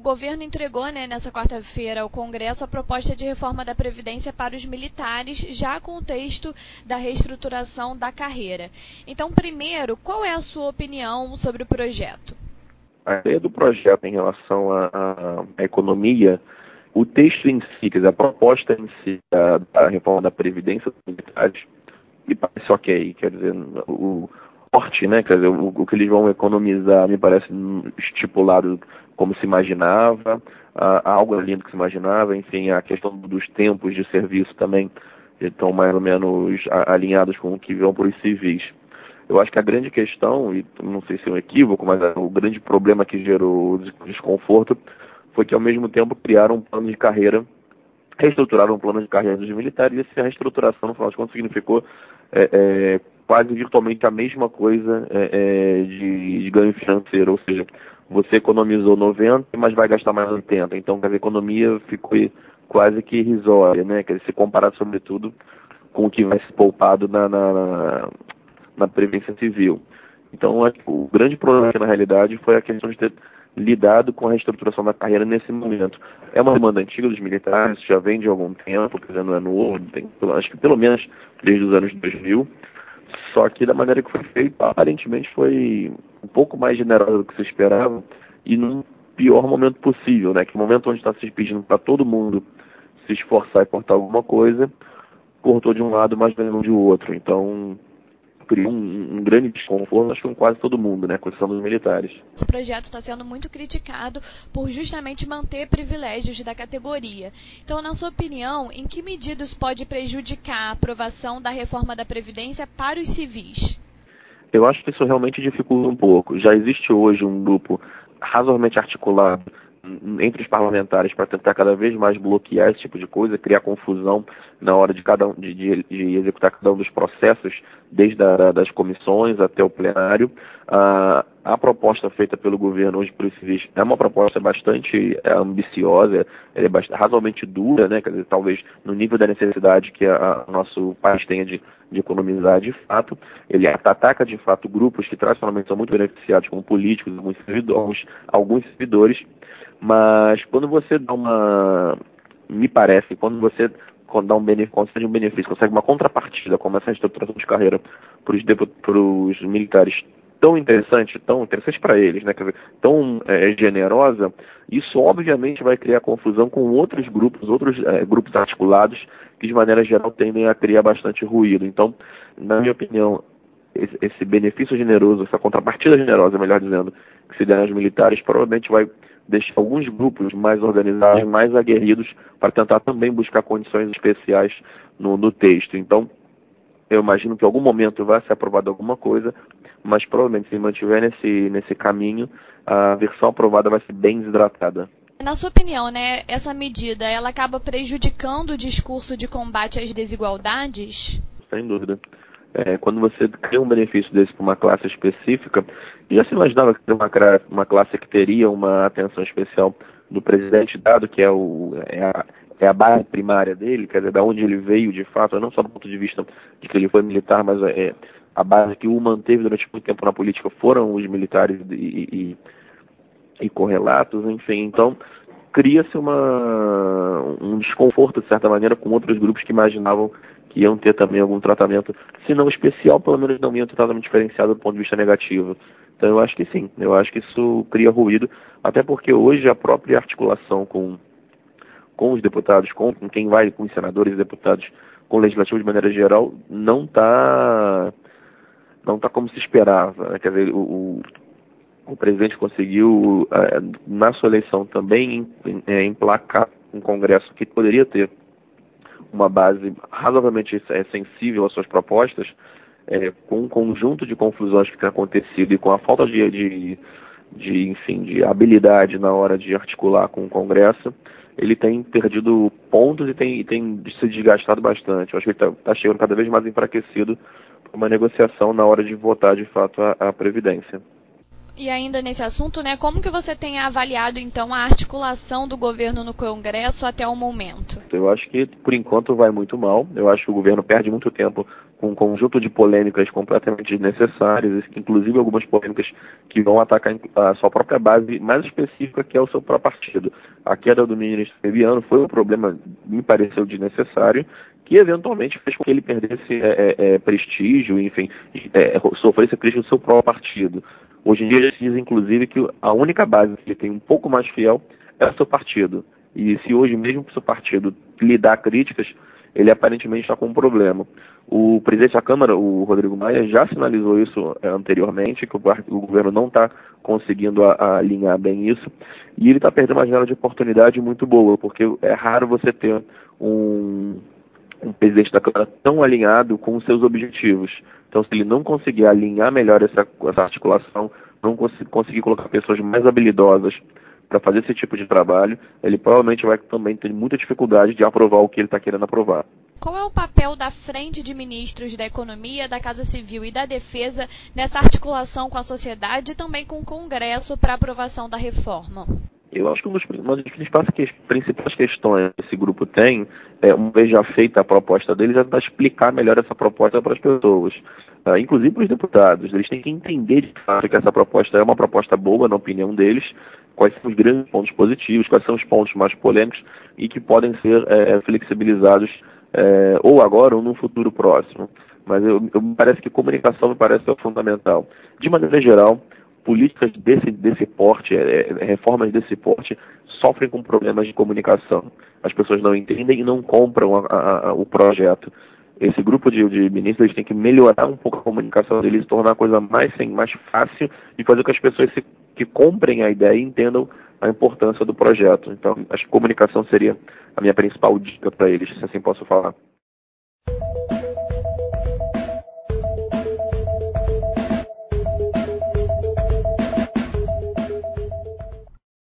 o governo entregou né, nessa quarta-feira ao Congresso a proposta de reforma da Previdência para os militares, já com o texto da reestruturação da carreira. Então, primeiro, qual é a sua opinião sobre o projeto? A ideia do projeto em relação à economia, o texto em si, quer dizer, a proposta em si da, da reforma da Previdência dos militares, me parece ok. Quer dizer, o, forte, né? Quer dizer, o, o, que eles vão economizar me parece estipulado como se imaginava, uh, algo além do que se imaginava, enfim, a questão dos tempos de serviço também estão mais ou menos alinhados com o que vão para os civis. Eu acho que a grande questão, e não sei se é um equívoco, mas o grande problema que gerou desconforto foi que ao mesmo tempo criaram um plano de carreira, reestruturaram um plano de carreira dos militares, e essa reestruturação, no final de contas, significou é, é, quase virtualmente a mesma coisa é, é, de, de, ganho financeiro, ou seja, você economizou 90, mas vai gastar mais 80. Então, a economia ficou quase que irrisória, né? Quer dizer, se comparar sobretudo com o que vai ser poupado na, na, na Previdência Civil. Então, o grande problema na realidade foi a questão de ter lidado com a reestruturação da carreira nesse momento. É uma demanda antiga dos militares, já vem de algum tempo, quer dizer, não é novo, tem, acho que pelo menos desde os anos 2000, só que da maneira que foi feito, aparentemente foi um pouco mais generosa do que se esperava e num pior momento possível, né? Que momento onde está se pedindo para todo mundo se esforçar e cortar alguma coisa, cortou de um lado, mas não de outro. Então, criou um, um, grande desconforto, acho que com quase todo mundo, né, com exceção dos militares. Esse projeto está sendo muito criticado por justamente manter privilégios da categoria. Então, na sua opinião, em que medidas pode prejudicar a aprovação da reforma da Previdência para os civis? Eu acho que isso realmente dificulta um pouco. Já existe hoje um grupo razoavelmente articulado entre os parlamentares para tentar cada vez mais bloquear esse tipo de coisa, criar confusão na hora de cada um, de, de, de executar cada um dos processos, desde a, das comissões até o plenário. Ah, a proposta feita pelo governo hoje os civis é uma proposta bastante é, ambiciosa, é bastante, razoavelmente dura, né? Quer dizer, talvez no nível da necessidade que o nosso país tenha de, de economizar de fato. Ele ataca de fato grupos que tradicionalmente são muito beneficiados, como políticos, alguns servidores, alguns servidores mas quando você dá uma. Me parece, quando você dá um benefício, consegue um benefício, consegue uma contrapartida, como essa reestruturação de carreira para os militares tão interessante, tão interessante para eles, né? Dizer, tão é, generosa, isso obviamente vai criar confusão com outros grupos, outros é, grupos articulados que de maneira geral tendem a criar bastante ruído. Então, na minha opinião, esse, esse benefício generoso, essa contrapartida generosa, melhor dizendo, que se der aos militares, provavelmente vai deixar alguns grupos mais organizados, mais aguerridos, para tentar também buscar condições especiais no, no texto. Então, eu imagino que em algum momento vai ser aprovada alguma coisa, mas provavelmente se mantiver nesse, nesse caminho, a versão aprovada vai ser bem desidratada. Na sua opinião, né, essa medida ela acaba prejudicando o discurso de combate às desigualdades? Sem dúvida. É, quando você cria um benefício desse para uma classe específica, já se imaginava que uma, uma classe que teria uma atenção especial do presidente, dado que é, o, é, a, é a base primária dele, quer dizer, da onde ele veio de fato, não só do ponto de vista de que ele foi militar, mas é, a base que o manteve durante muito tempo na política foram os militares e, e, e correlatos, enfim. Então, cria-se um desconforto, de certa maneira, com outros grupos que imaginavam que iam ter também algum tratamento, se não especial, pelo menos não iam ter tratamento diferenciado do ponto de vista negativo. Então eu acho que sim, eu acho que isso cria ruído, até porque hoje a própria articulação com, com os deputados, com, quem vai, com os senadores e deputados, com o legislativo de maneira geral, não está não tá como se esperava. Né? Quer dizer, o, o presidente conseguiu, é, na sua eleição também, é, emplacar um Congresso que poderia ter uma base razoavelmente é, sensível às suas propostas, é, com um conjunto de confusões que tem acontecido e com a falta de, de, de, enfim, de habilidade na hora de articular com o Congresso, ele tem perdido pontos e tem, tem se desgastado bastante. Eu acho que ele está tá chegando cada vez mais enfraquecido para uma negociação na hora de votar de fato a, a Previdência. E ainda nesse assunto, né, como que você tem avaliado então a articulação do governo no Congresso até o momento? Eu acho que por enquanto vai muito mal. Eu acho que o governo perde muito tempo com um conjunto de polêmicas completamente desnecessárias, inclusive algumas polêmicas que vão atacar a sua própria base mais específica, que é o seu próprio partido. A queda do ministro Fabiano foi um problema, me pareceu desnecessário, que eventualmente fez com que ele perdesse é, é, é prestígio, enfim, é, sofresse a crítica do seu próprio partido. Hoje em dia se diz, inclusive, que a única base que ele tem um pouco mais fiel é o seu partido. E se hoje mesmo o seu partido lhe dá críticas, ele aparentemente está com um problema. O presidente da Câmara, o Rodrigo Maia, já sinalizou isso é, anteriormente, que o, o, governo não está conseguindo a, a alinhar bem isso, e ele está perdendo uma janela de oportunidade muito boa, porque é raro você ter um, um presidente da Câmara tão alinhado com os seus objetivos. Então, se ele não conseguir alinhar melhor essa, essa articulação, não cons conseguir colocar pessoas mais habilidosas para fazer esse tipo de trabalho, ele provavelmente vai também ter muita dificuldade de aprovar o que ele está querendo aprovar. Qual é o papel da Frente de Ministros da Economia, da Casa Civil e da Defesa nessa articulação com a sociedade e também com o Congresso para aprovação da reforma? Eu acho que uma das principais, questões que esse grupo tem, é, uma vez já feita a proposta deles, é explicar melhor essa proposta para as pessoas, uh, inclusive para os deputados. Eles têm que entender de fato que essa proposta é uma proposta boa, na opinião deles, quais são os grandes pontos positivos, quais são os pontos mais polêmicos e que podem ser é, flexibilizados é, ou agora ou num futuro próximo. Mas eu, eu, parece que comunicação me parece ser fundamental. De maneira geral, políticas desse, desse porte, é, é, reformas desse porte, sofrem com problemas de comunicação. As pessoas não entendem e não compram a, a, o projeto. Esse grupo de, de ministros tem que melhorar um pouco a comunicação deles, tornar a coisa mais, sim, mais fácil e fazer com que as pessoas se, que comprem a ideia e entendam a importância do projeto. Então, acho que comunicação seria a minha principal dica para eles, se assim posso falar.